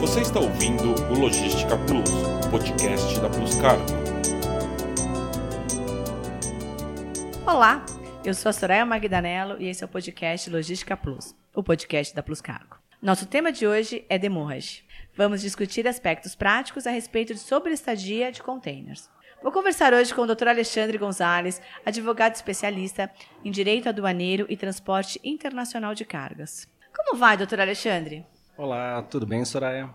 Você está ouvindo o Logística Plus, podcast da Plus Cargo. Olá, eu sou a Soraya Magdanello e esse é o podcast Logística Plus, o podcast da Plus Cargo. Nosso tema de hoje é demurrage. Vamos discutir aspectos práticos a respeito de sobreestadia de containers. Vou conversar hoje com o Dr. Alexandre Gonzalez, advogado especialista em Direito Aduaneiro e Transporte Internacional de Cargas. Como vai, doutor Alexandre? Olá, tudo bem, Soraya?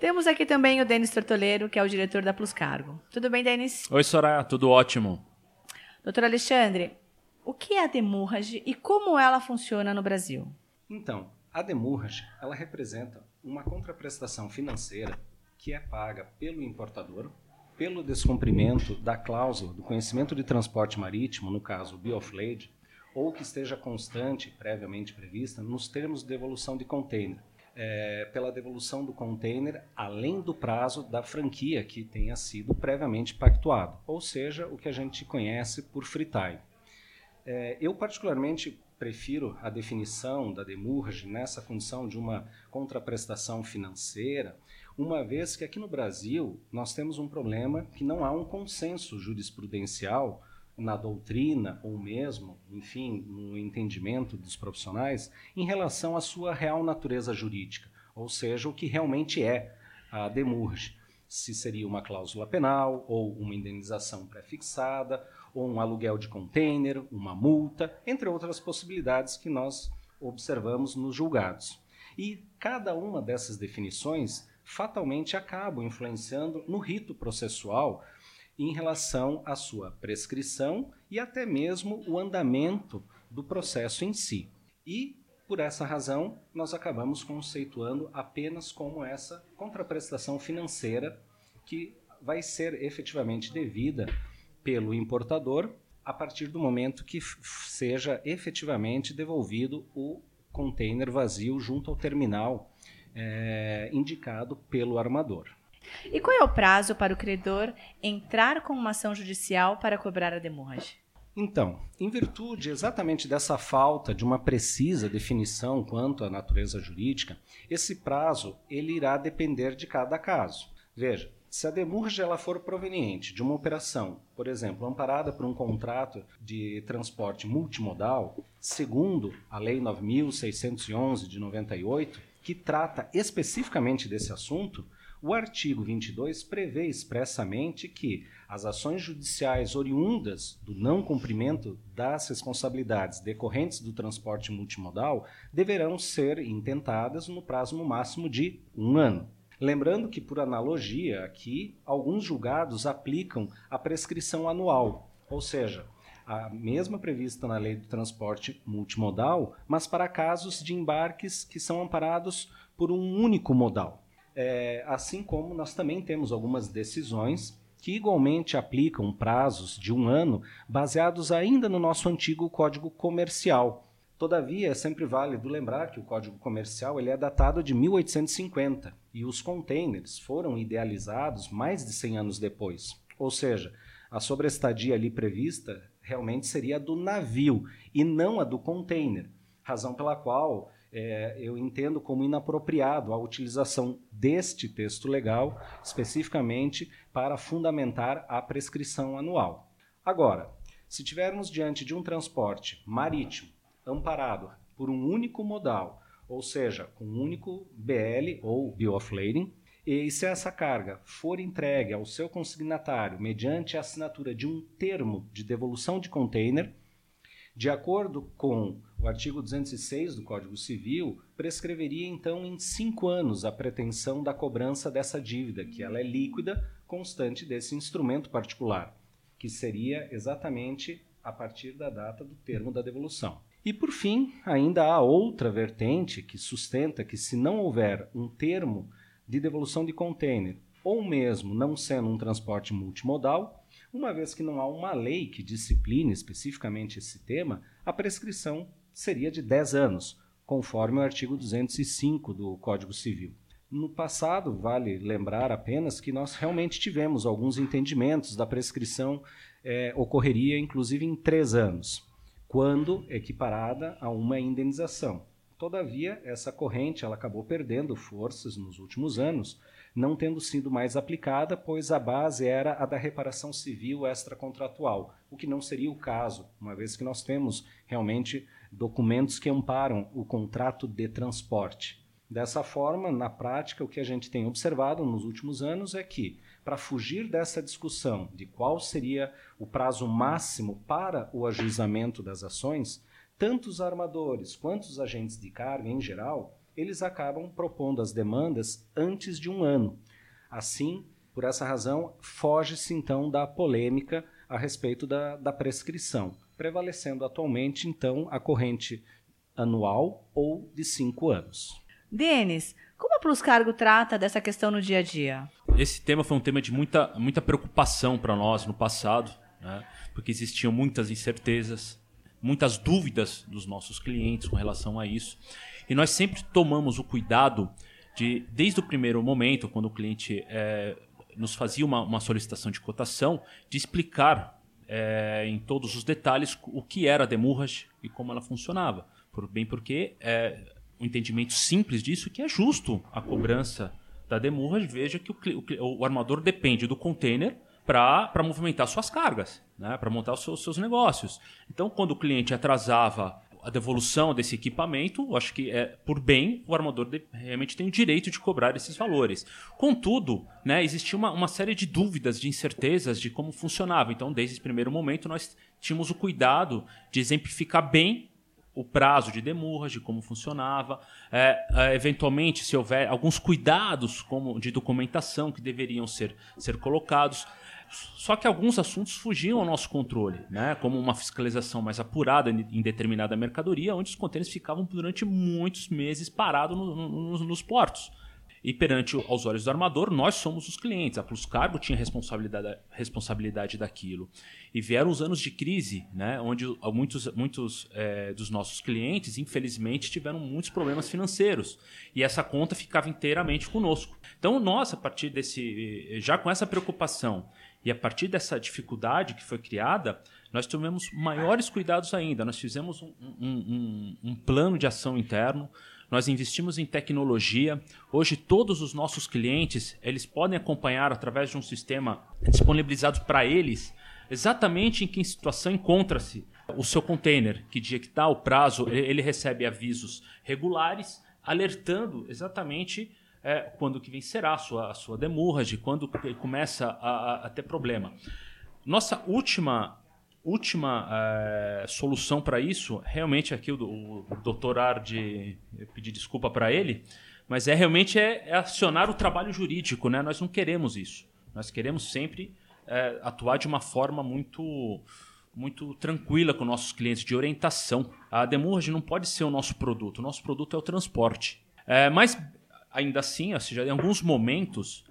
Temos aqui também o Denis Tortoleiro, que é o diretor da Plus Cargo. Tudo bem, Denis? Oi, Soraya, tudo ótimo. Doutor Alexandre, o que é a demurrage e como ela funciona no Brasil? Então, a demurrage, ela representa uma contraprestação financeira que é paga pelo importador pelo descumprimento da cláusula do conhecimento de transporte marítimo, no caso o bioflade, ou que esteja constante, previamente prevista, nos termos de devolução de container é, pela devolução do container além do prazo da franquia que tenha sido previamente pactuado, ou seja, o que a gente conhece por free time. É, eu particularmente prefiro a definição da demurge nessa condição de uma contraprestação financeira, uma vez que aqui no Brasil nós temos um problema que não há um consenso jurisprudencial na doutrina ou mesmo, enfim, no entendimento dos profissionais em relação à sua real natureza jurídica, ou seja, o que realmente é a demurge. Se seria uma cláusula penal, ou uma indenização pré-fixada, ou um aluguel de container, uma multa, entre outras possibilidades que nós observamos nos julgados. E cada uma dessas definições fatalmente acabam influenciando no rito processual em relação à sua prescrição e até mesmo o andamento do processo em si. E, por essa razão, nós acabamos conceituando apenas como essa contraprestação financeira que vai ser efetivamente devida pelo importador a partir do momento que seja efetivamente devolvido o container vazio junto ao terminal é, indicado pelo armador. E qual é o prazo para o credor entrar com uma ação judicial para cobrar a demurrage? Então, em virtude exatamente dessa falta de uma precisa definição quanto à natureza jurídica, esse prazo ele irá depender de cada caso. Veja, se a demurge ela for proveniente de uma operação, por exemplo, amparada por um contrato de transporte multimodal, segundo a Lei 9611 de 98, que trata especificamente desse assunto, o artigo 22 prevê expressamente que as ações judiciais oriundas do não cumprimento das responsabilidades decorrentes do transporte multimodal deverão ser intentadas no prazo no máximo de um ano. Lembrando que, por analogia, aqui, alguns julgados aplicam a prescrição anual, ou seja, a mesma prevista na lei do transporte multimodal, mas para casos de embarques que são amparados por um único modal. É, assim como nós também temos algumas decisões que igualmente aplicam prazos de um ano baseados ainda no nosso antigo Código Comercial. Todavia, é sempre válido lembrar que o Código Comercial ele é datado de 1850 e os containers foram idealizados mais de 100 anos depois. Ou seja, a sobrestadia ali prevista realmente seria a do navio e não a do container, razão pela qual é, eu entendo como inapropriado a utilização deste texto legal especificamente para fundamentar a prescrição anual. Agora, se tivermos diante de um transporte marítimo amparado por um único modal, ou seja, com um único BL ou Bill of Lading, e se essa carga for entregue ao seu consignatário mediante a assinatura de um termo de devolução de container, de acordo com o artigo 206 do Código Civil, prescreveria então em cinco anos a pretensão da cobrança dessa dívida, que ela é líquida, constante desse instrumento particular, que seria exatamente a partir da data do termo da devolução. E por fim, ainda há outra vertente que sustenta que se não houver um termo de devolução de container, ou mesmo não sendo um transporte multimodal, uma vez que não há uma lei que discipline especificamente esse tema, a prescrição seria de 10 anos, conforme o artigo 205 do Código Civil. No passado, vale lembrar apenas que nós realmente tivemos alguns entendimentos da prescrição é, ocorreria inclusive em três anos, quando equiparada a uma indenização. Todavia, essa corrente ela acabou perdendo forças nos últimos anos, não tendo sido mais aplicada, pois a base era a da reparação civil extracontratual, o que não seria o caso, uma vez que nós temos realmente documentos que amparam o contrato de transporte. Dessa forma, na prática, o que a gente tem observado nos últimos anos é que, para fugir dessa discussão de qual seria o prazo máximo para o ajuizamento das ações, tanto os armadores quanto os agentes de carga em geral, eles acabam propondo as demandas antes de um ano. Assim, por essa razão, foge-se então da polêmica a respeito da, da prescrição, prevalecendo atualmente então a corrente anual ou de cinco anos. Denis, como a Plus Cargo trata dessa questão no dia a dia? Esse tema foi um tema de muita, muita preocupação para nós no passado, né? porque existiam muitas incertezas, muitas dúvidas dos nossos clientes com relação a isso. E nós sempre tomamos o cuidado de, desde o primeiro momento, quando o cliente é, nos fazia uma, uma, solicitação de cotação, de explicar é, em todos os detalhes o que era a demurrage e como ela funcionava. Por, bem porque é, um entendimento simples disso que é justo a cobrança da demurra. Veja que o, o, o armador depende do container para movimentar suas cargas, né? para montar os seus, seus, negócios. Então, quando o cliente atrasava a devolução desse equipamento, acho que é por bem o armador de, realmente tem o direito de cobrar esses valores. Contudo, né, existia uma, uma série de dúvidas, de incertezas de como funcionava. Então, desde esse primeiro momento, nós tínhamos o cuidado de exemplificar bem o prazo de demurra, de como funcionava, é, é, eventualmente se houver alguns cuidados como de documentação que deveriam ser, ser colocados. Só que alguns assuntos fugiam ao nosso controle, né? como uma fiscalização mais apurada em determinada mercadoria, onde os contêineres ficavam durante muitos meses parados no, no, nos portos. E perante aos olhos do armador, nós somos os clientes. A Plus Cargo tinha responsabilidade, responsabilidade daquilo. E vieram os anos de crise, né, onde muitos, muitos é, dos nossos clientes, infelizmente, tiveram muitos problemas financeiros. E essa conta ficava inteiramente conosco. Então, nós, a partir desse. já com essa preocupação e a partir dessa dificuldade que foi criada, nós tivemos maiores cuidados ainda. Nós fizemos um, um, um, um plano de ação interno nós investimos em tecnologia. Hoje todos os nossos clientes, eles podem acompanhar através de um sistema disponibilizado para eles exatamente em que situação encontra-se o seu container, que dia que está, o prazo, ele recebe avisos regulares, alertando exatamente é, quando que vencerá a sua, a sua demurra, de quando começa a, a, ter problema. Nossa última última uh, solução para isso, realmente aqui o, o, doutor Arde, eu pedi desculpa para ele, mas é realmente é, é, acionar o trabalho jurídico, né? Nós não queremos isso. Nós queremos sempre uh, atuar de uma forma muito muito tranquila com nossos clientes, de orientação. A demurge não pode ser o nosso produto, o nosso produto é o transporte. Uh, mas ainda assim, ou seja, em alguns momentos,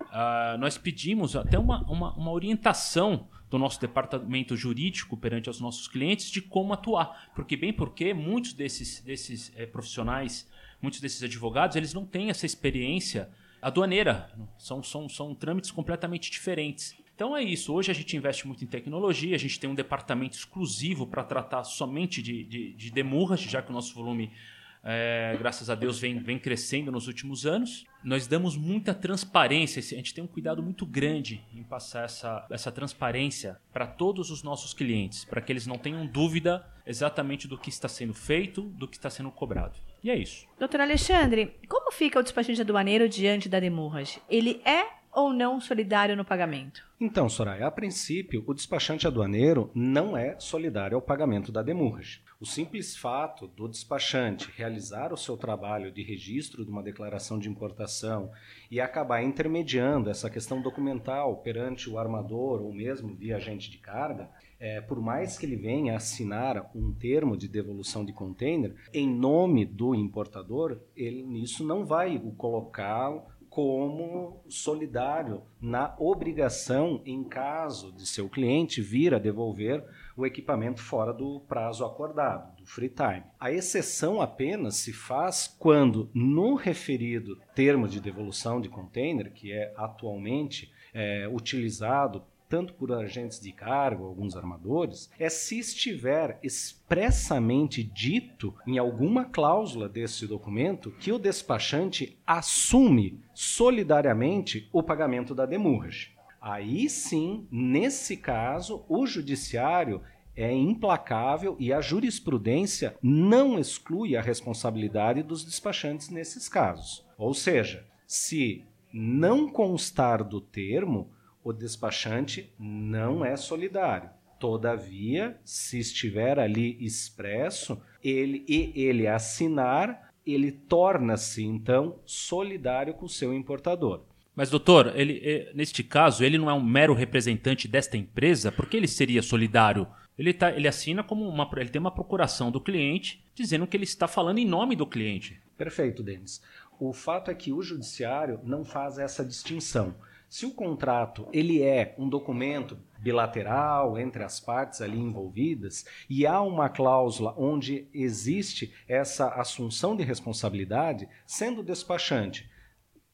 nós pedimos até uma, uma, uma orientação do nosso departamento jurídico perante os nossos clientes de como atuar. Porque, bem porque muitos desses, desses é, profissionais, muitos desses advogados, eles não têm essa experiência aduaneira. São, são, são trâmites completamente diferentes. Então é isso. Hoje a gente investe muito em tecnologia, a gente tem um departamento exclusivo para tratar somente de, de, de demurras, já que o nosso volume é, graças a Deus, vem, vem crescendo nos últimos anos. Nós damos muita transparência, a gente tem um cuidado muito grande em passar essa, essa transparência para todos os nossos clientes, para que eles não tenham dúvida exatamente do que está sendo feito, do que está sendo cobrado. E é isso. Doutor Alexandre, como fica o despachante aduaneiro diante da demurras? Ele é ou não solidário no pagamento? Então, Soraya, a princípio, o despachante aduaneiro não é solidário ao pagamento da demurrage. O simples fato do despachante realizar o seu trabalho de registro de uma declaração de importação e acabar intermediando essa questão documental perante o armador ou mesmo via agente de carga, é, por mais que ele venha assinar um termo de devolução de container, em nome do importador, ele nisso não vai o colocar como solidário na obrigação, em caso de seu cliente vir a devolver o equipamento fora do prazo acordado, do free time. A exceção apenas se faz quando, no referido termo de devolução de container, que é atualmente é, utilizado tanto por agentes de carga, alguns armadores, é se estiver expressamente dito em alguma cláusula desse documento que o despachante assume solidariamente o pagamento da demurragem. Aí sim, nesse caso, o judiciário é implacável e a jurisprudência não exclui a responsabilidade dos despachantes nesses casos. Ou seja, se não constar do termo, o despachante não é solidário. Todavia, se estiver ali expresso, ele e ele assinar, ele torna-se então solidário com o seu importador. Mas, doutor, ele, eh, neste caso, ele não é um mero representante desta empresa? Por que ele seria solidário? Ele, tá, ele assina como uma. Ele tem uma procuração do cliente dizendo que ele está falando em nome do cliente. Perfeito, Denis. O fato é que o judiciário não faz essa distinção. Se o contrato ele é um documento bilateral entre as partes ali envolvidas e há uma cláusula onde existe essa assunção de responsabilidade, sendo despachante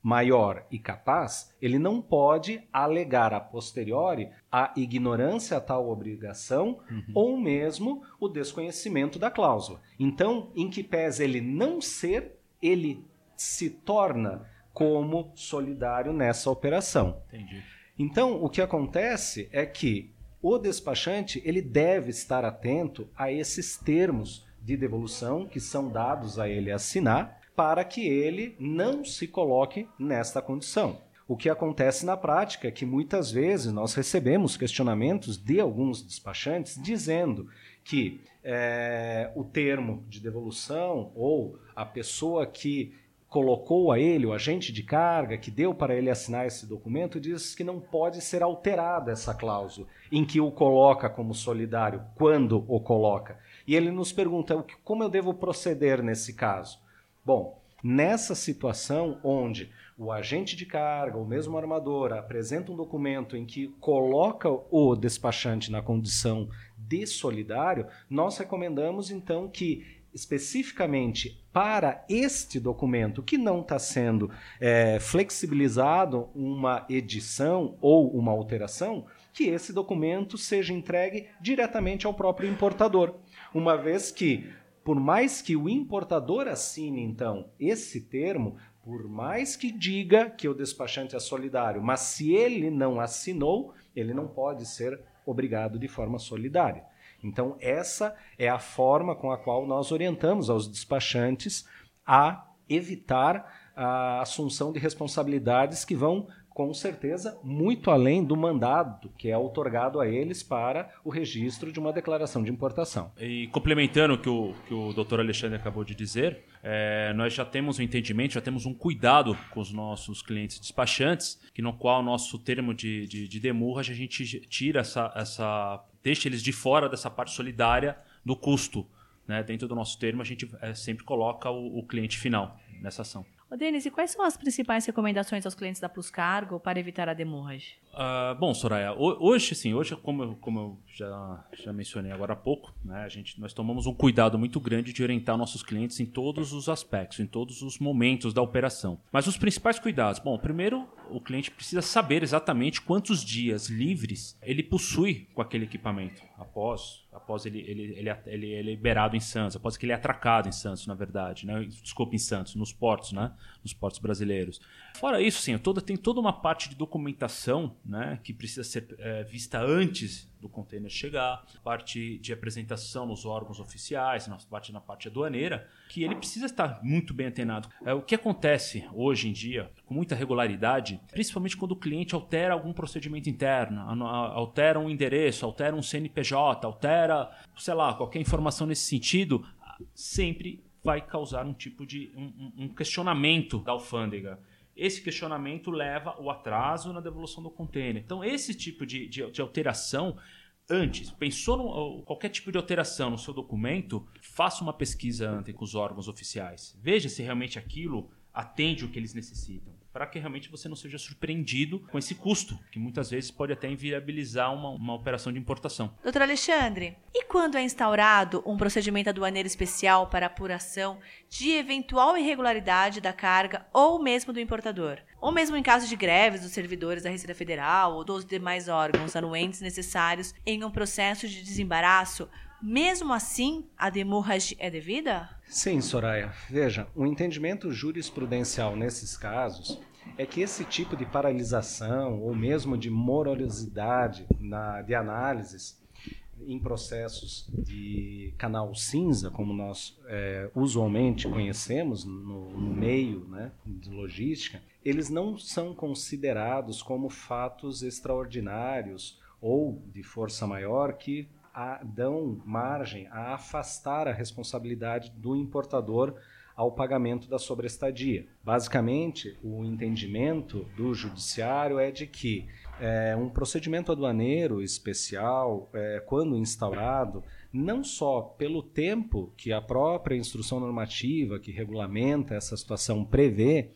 maior e capaz, ele não pode alegar a posteriori a ignorância a tal obrigação uhum. ou mesmo o desconhecimento da cláusula. Então, em que pese ele não ser, ele se torna como solidário nessa operação. Entendi. Então, o que acontece é que o despachante ele deve estar atento a esses termos de devolução que são dados a ele assinar para que ele não se coloque nesta condição. O que acontece na prática é que muitas vezes nós recebemos questionamentos de alguns despachantes dizendo que é, o termo de devolução ou a pessoa que colocou a ele, o agente de carga, que deu para ele assinar esse documento, diz que não pode ser alterada essa cláusula, em que o coloca como solidário, quando o coloca. E ele nos pergunta como eu devo proceder nesse caso. Bom, nessa situação onde o agente de carga, ou mesmo armador, apresenta um documento em que coloca o despachante na condição de solidário, nós recomendamos então que especificamente para este documento que não está sendo é, flexibilizado uma edição ou uma alteração, que esse documento seja entregue diretamente ao próprio importador, uma vez que por mais que o importador assine então esse termo, por mais que diga que o despachante é solidário, mas se ele não assinou, ele não pode ser obrigado de forma solidária. Então, essa é a forma com a qual nós orientamos aos despachantes a evitar a assunção de responsabilidades que vão com certeza muito além do mandado que é otorgado a eles para o registro de uma declaração de importação. E complementando o que o, que o doutor Alexandre acabou de dizer, é, nós já temos um entendimento, já temos um cuidado com os nossos clientes despachantes, que no qual nosso termo de, de, de demurra a gente tira essa, essa. Deixa eles de fora dessa parte solidária do custo. Né? Dentro do nosso termo, a gente é, sempre coloca o, o cliente final nessa ação. Ô, Denis, e quais são as principais recomendações aos clientes da Plus Cargo para evitar a demurragem? Uh, bom, Soraya, hoje, sim, hoje, como eu, como eu já, já mencionei agora há pouco, né, a gente, nós tomamos um cuidado muito grande de orientar nossos clientes em todos os aspectos, em todos os momentos da operação. Mas os principais cuidados, bom, primeiro, o cliente precisa saber exatamente quantos dias livres ele possui com aquele equipamento após após ele, ele, ele, ele, ele é liberado em Santos, após que ele é atracado em Santos, na verdade, né? Desculpa, em Santos, nos portos, né? Nos portos brasileiros. Fora isso, sim, toda, tem toda uma parte de documentação, né? Que precisa ser é, vista antes do container chegar, parte de apresentação nos órgãos oficiais, na parte na parte aduaneira, que ele precisa estar muito bem antenado. É, o que acontece hoje em dia, com muita regularidade, principalmente quando o cliente altera algum procedimento interno, altera um endereço, altera um CNPJ, altera, sei lá, qualquer informação nesse sentido, sempre vai causar um tipo de um, um questionamento da alfândega esse questionamento leva o atraso na devolução do container. Então, esse tipo de, de, de alteração, antes, pensou no, qualquer tipo de alteração no seu documento, faça uma pesquisa antes com os órgãos oficiais. Veja se realmente aquilo atende o que eles necessitam. Para que realmente você não seja surpreendido com esse custo, que muitas vezes pode até inviabilizar uma, uma operação de importação. Doutor Alexandre, e quando é instaurado um procedimento aduaneiro especial para apuração de eventual irregularidade da carga ou mesmo do importador? Ou mesmo em caso de greves dos servidores da Receita Federal ou dos demais órgãos anuentes necessários em um processo de desembaraço, mesmo assim, a demurrage é devida? Sim, Soraya. Veja, o entendimento jurisprudencial nesses casos é que esse tipo de paralisação ou mesmo de morosidade na, de análises em processos de canal cinza, como nós é, usualmente conhecemos no, no meio né, de logística, eles não são considerados como fatos extraordinários ou de força maior que a, dão margem a afastar a responsabilidade do importador ao pagamento da sobrestadia. Basicamente, o entendimento do judiciário é de que é, um procedimento aduaneiro especial, é, quando instaurado, não só pelo tempo que a própria instrução normativa que regulamenta essa situação prevê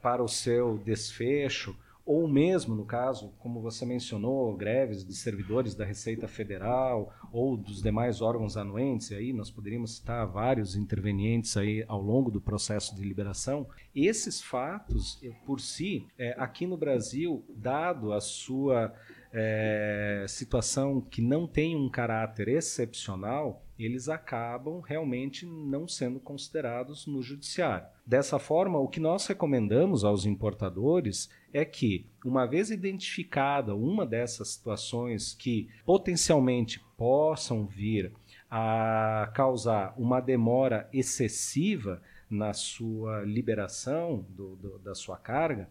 para o seu desfecho, ou mesmo, no caso, como você mencionou, greves de servidores da Receita Federal ou dos demais órgãos anuentes, aí nós poderíamos citar vários intervenientes aí ao longo do processo de liberação. Esses fatos, eh, por si, é, aqui no Brasil, dado a sua é, situação que não tem um caráter excepcional, eles acabam realmente não sendo considerados no judiciário. Dessa forma, o que nós recomendamos aos importadores é que, uma vez identificada uma dessas situações que potencialmente possam vir a causar uma demora excessiva na sua liberação do, do, da sua carga,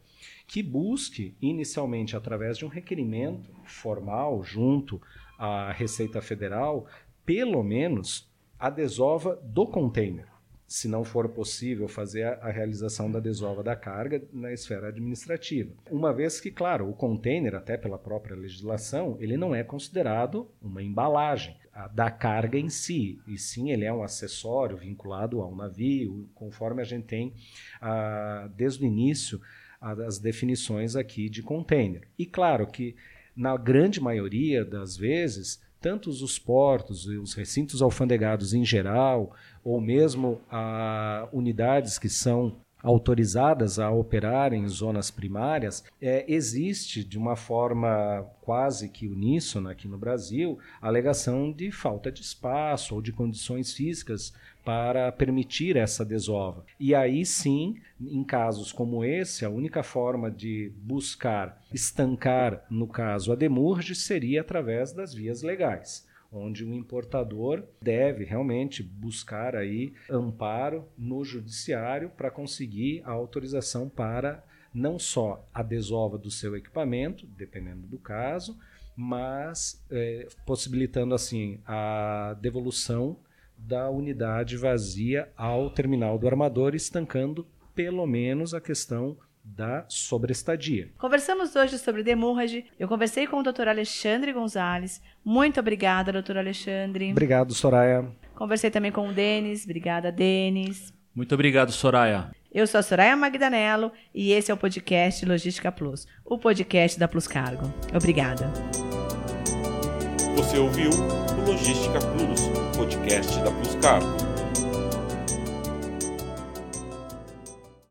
que busque inicialmente através de um requerimento formal junto à Receita Federal, pelo menos a desova do container se não for possível fazer a, realização da desova da carga na esfera administrativa. Uma vez que, claro, o container, até pela própria legislação, ele não é considerado uma embalagem da carga em si, e sim ele é um acessório vinculado ao navio, conforme a gente tem desde o início as definições aqui de container. E claro que na grande maioria das vezes tanto os portos e os recintos alfandegados em geral, ou mesmo a unidades que são autorizadas a operar em zonas primárias, é, existe de uma forma quase que uníssona aqui no Brasil a alegação de falta de espaço ou de condições físicas para permitir essa desova. E aí sim, em casos como esse, a única forma de buscar estancar, no caso, a demurge seria através das vias legais onde o importador deve realmente buscar aí amparo no judiciário para conseguir a autorização para não só a desova do seu equipamento, dependendo do caso, mas é, possibilitando assim a devolução da unidade vazia ao terminal do armador, estancando pelo menos a questão da sobrestadia. Conversamos hoje sobre demurrage. Eu conversei com o Dr. Alexandre Gonzalez. Muito obrigada, doutor Alexandre. Obrigado, Soraya. Conversei também com o Denis. Obrigada, Denis. Muito obrigado, Soraya. Eu sou a Soraya Magdanello e esse é o podcast Logística Plus, o podcast da Plus Cargo. Obrigada. Você ouviu o Logística Plus, podcast da Plus Cargo.